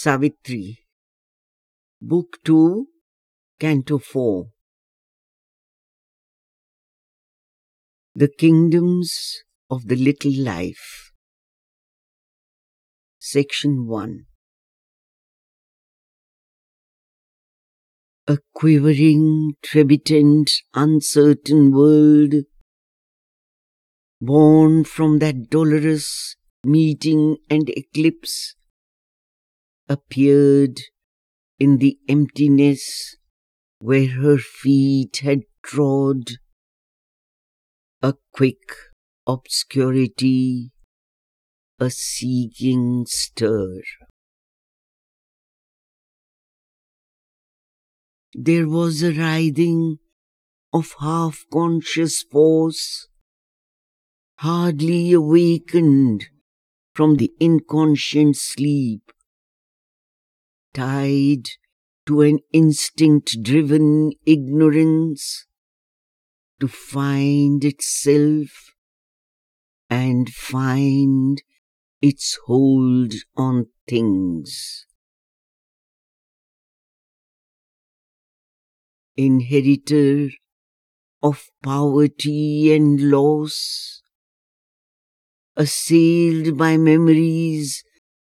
Savitri, Book 2, Canto 4 The Kingdoms of the Little Life. Section 1 A quivering, trepidant, uncertain world, born from that dolorous meeting and eclipse, appeared in the emptiness where her feet had trod, a quick obscurity, a seeking stir. There was a writhing of half-conscious force, hardly awakened from the inconscient sleep, tied to an instinct-driven ignorance to find itself and find its hold on things. Inheritor of poverty and loss, assailed by memories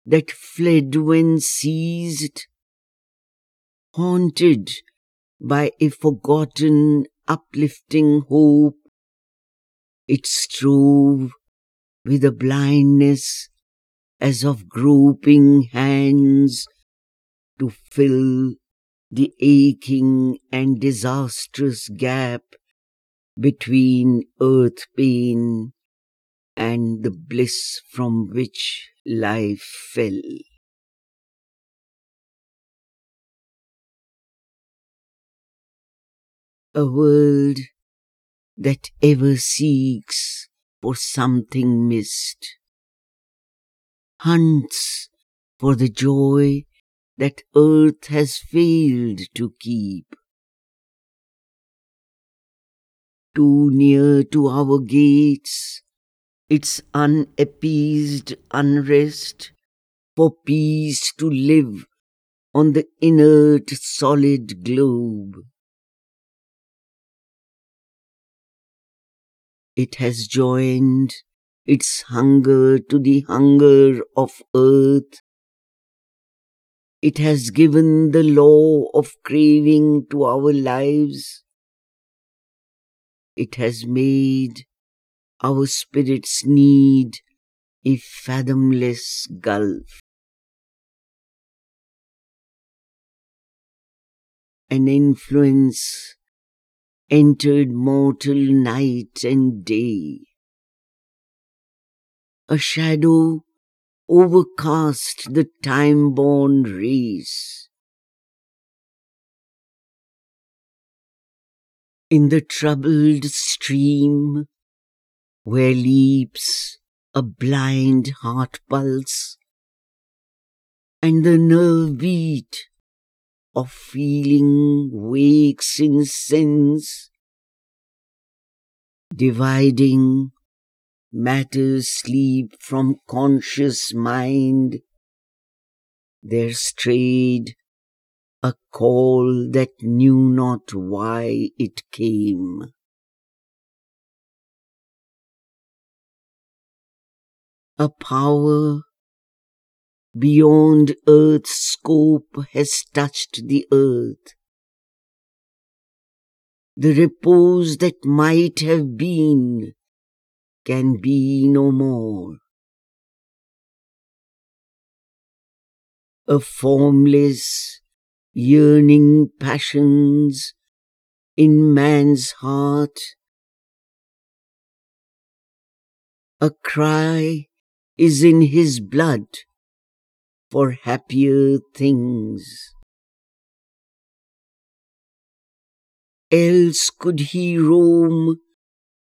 that fled when seized, haunted by a forgotten uplifting hope, it strove with a blindness as of groping hands to fill the aching and disastrous gap between earth pain and the bliss from which life fell. A world that ever seeks for something missed, hunts for the joy that earth has failed to keep. Too near to our gates, its unappeased unrest for peace to live on the inert solid globe. It has joined its hunger to the hunger of earth. It has given the law of craving to our lives. It has made our spirit's need a fathomless gulf. An influence entered mortal night and day. A shadow overcast the time-born race. In the troubled stream where leaps a blind heart pulse and the nerve beat of feeling wakes in sense, dividing matter's sleep from conscious mind, there strayed a call that knew not why it came. A power beyond earth's scope has touched the earth. The repose that might have been can be no more. A formless, yearning passions in man's heart. A cry is in his blood for happier things. Else could he roam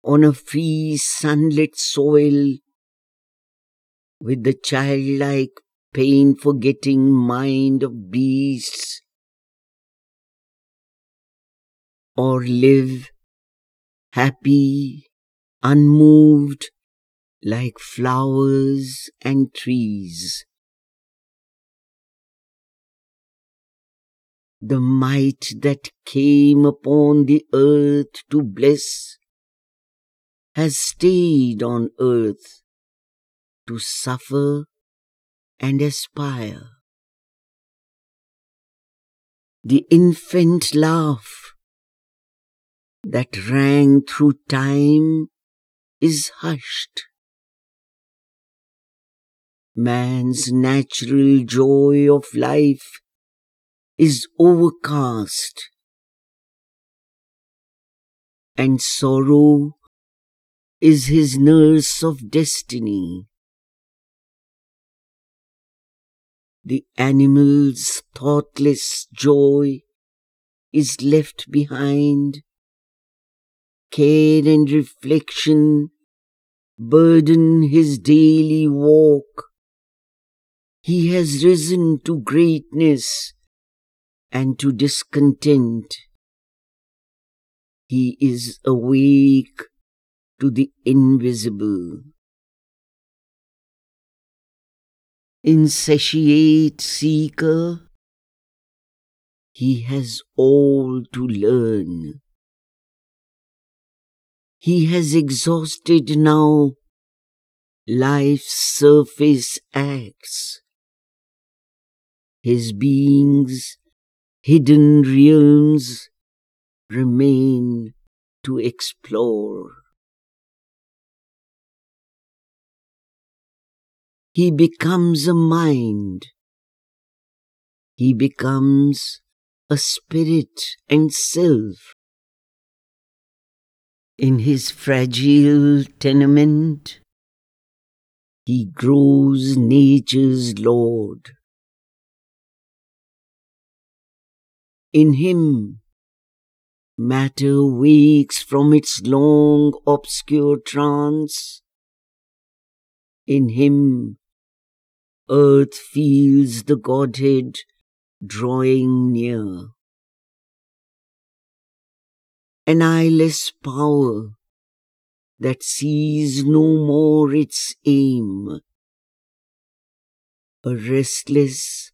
on a free sunlit soil with the childlike pain forgetting mind of beasts or live happy, unmoved like flowers and trees. the might that came upon the earth to bless has stayed on earth to suffer and aspire. The infant laugh that rang through time is hushed. Man's natural joy of life is overcast, and sorrow is his nurse of destiny. The animal's thoughtless joy is left behind. Care and reflection burden his daily walk. He has risen to greatness and to discontent. He is awake to the invisible. Insatiate seeker, he has all to learn. He has exhausted now life's surface acts. His being's hidden realms remain to explore. He becomes a mind. He becomes a spirit and self. In his fragile tenement, he grows nature's lord. In him, matter wakes from its long obscure trance. In him, earth feels the Godhead drawing near. An eyeless power that sees no more its aim. A restless,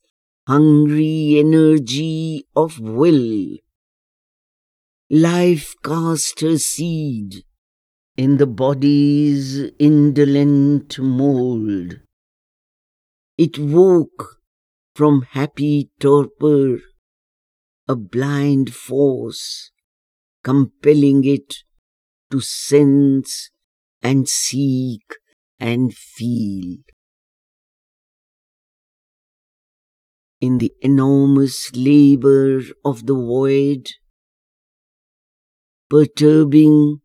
hungry energy of will. Life cast her seed in the body's indolent mold. It woke from happy torpor, a blind force, compelling it to sense and seek and feel. In the enormous labor of the void, perturbing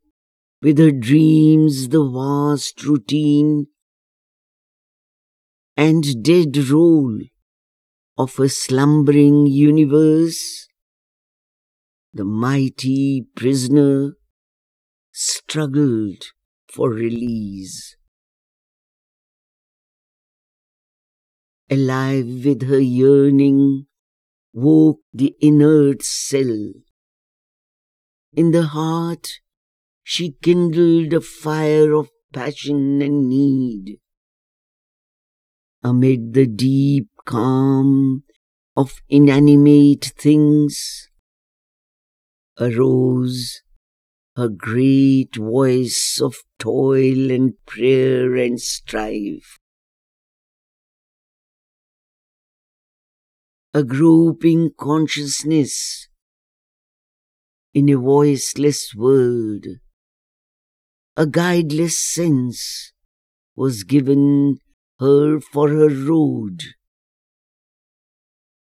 with her dreams the vast routine and dead roll of a slumbering universe, the mighty prisoner struggled for release. Alive with her yearning, woke the inert cell. In the heart, she kindled a fire of passion and need amid the deep calm of inanimate things, arose a great voice of toil and prayer and strife. A groping consciousness in a voiceless world, a guideless sense was given her for her road.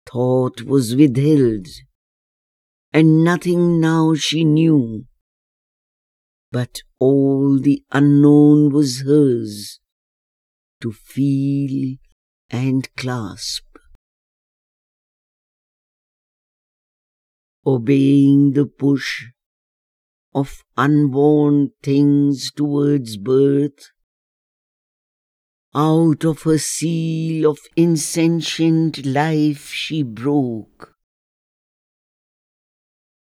Thought was withheld, and nothing now she knew. But all the unknown was hers to feel and clasp. Obeying the push of unborn things towards birth, out of her seal of insentient life she broke.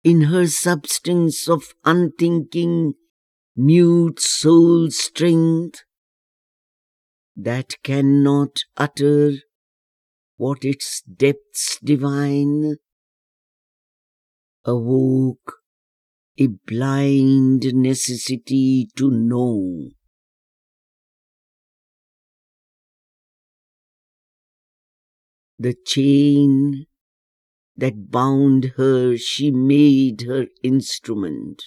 In her substance of unthinking, mute soul strength, that cannot utter what its depths divine, awoke a blind necessity to know. The chain that bound her, she made her instrument.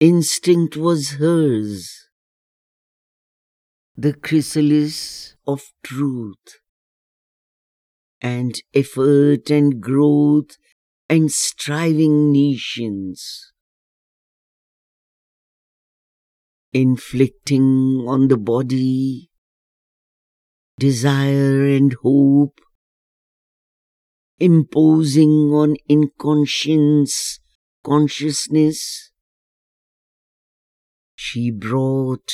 Instinct was hers, the chrysalis of truth, and effort and growth and striving nescience. Inflicting on the body desire and hope, imposing on inconscience consciousness, she brought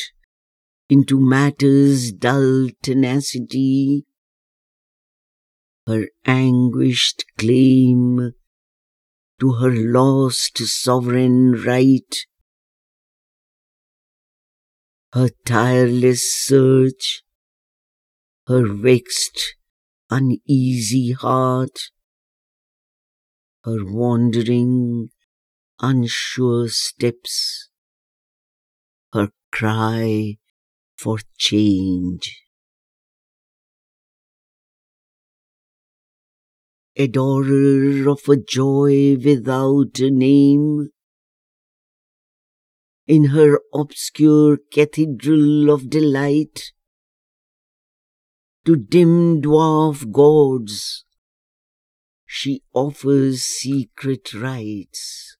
into matter's dull tenacity her anguished claim to her lost sovereign right, her tireless search, her vexed, uneasy heart, her wandering, unsure steps, her cry for change. Adorer of a joy without a name. In her obscure cathedral of delight, to dim dwarf gods, she offers secret rites.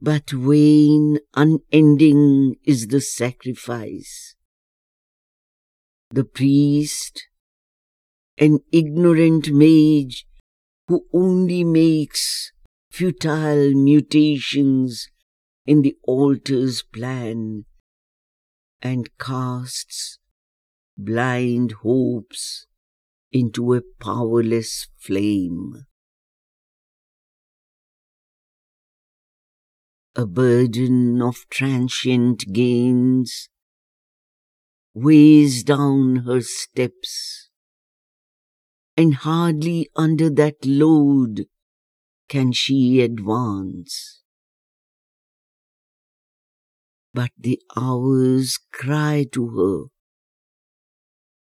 But vain, unending is the sacrifice. The priest an ignorant mage who only makes futile mutations in the altar's plan and casts blind hopes into a powerless flame. A burden of transient gains weighs down her steps and hardly under that load can she advance. But the hours cry to her.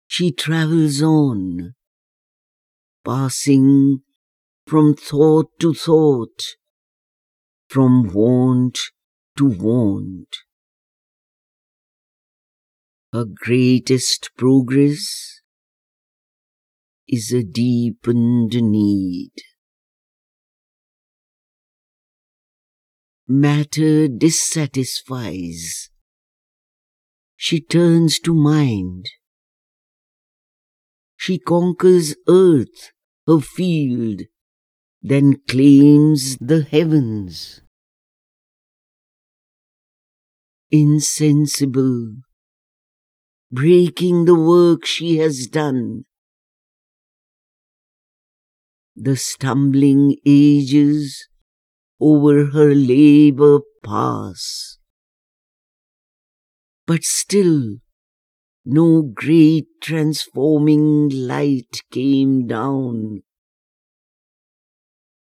She travels on, passing from thought to thought, from want to want. Her greatest progress is a deepened need. Matter dissatisfies. She turns to mind. She conquers earth, her field, then claims the heavens. Insensible, breaking the work she has done, the stumbling ages over her labor pass. But still, no great transforming light came down,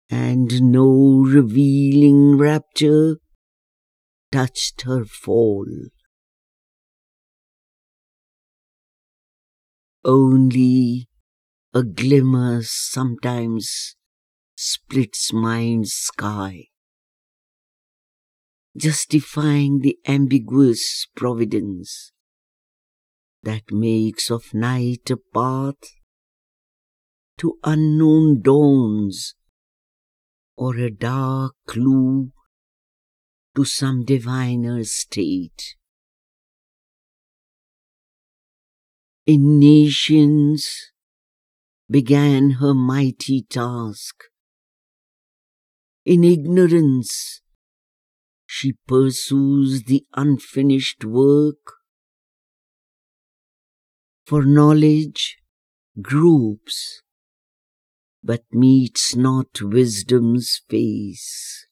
and no revealing rapture touched her fall. Only a glimmer sometimes splits mind's sky, justifying the ambiguous providence that makes of night a path to unknown dawns or a dark clue to some diviner state. In nescience began her mighty task. In ignorance, she pursues the unfinished work. For knowledge gropes, but meets not wisdom's face.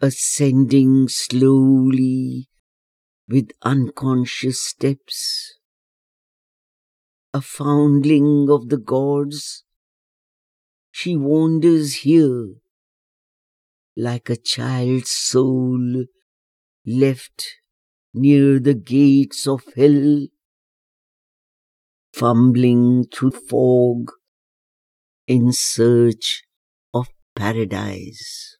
Ascending slowly with unconscious steps, a foundling of the gods. She wanders here like a child's soul left near the gates of hell, fumbling through fog in search of paradise.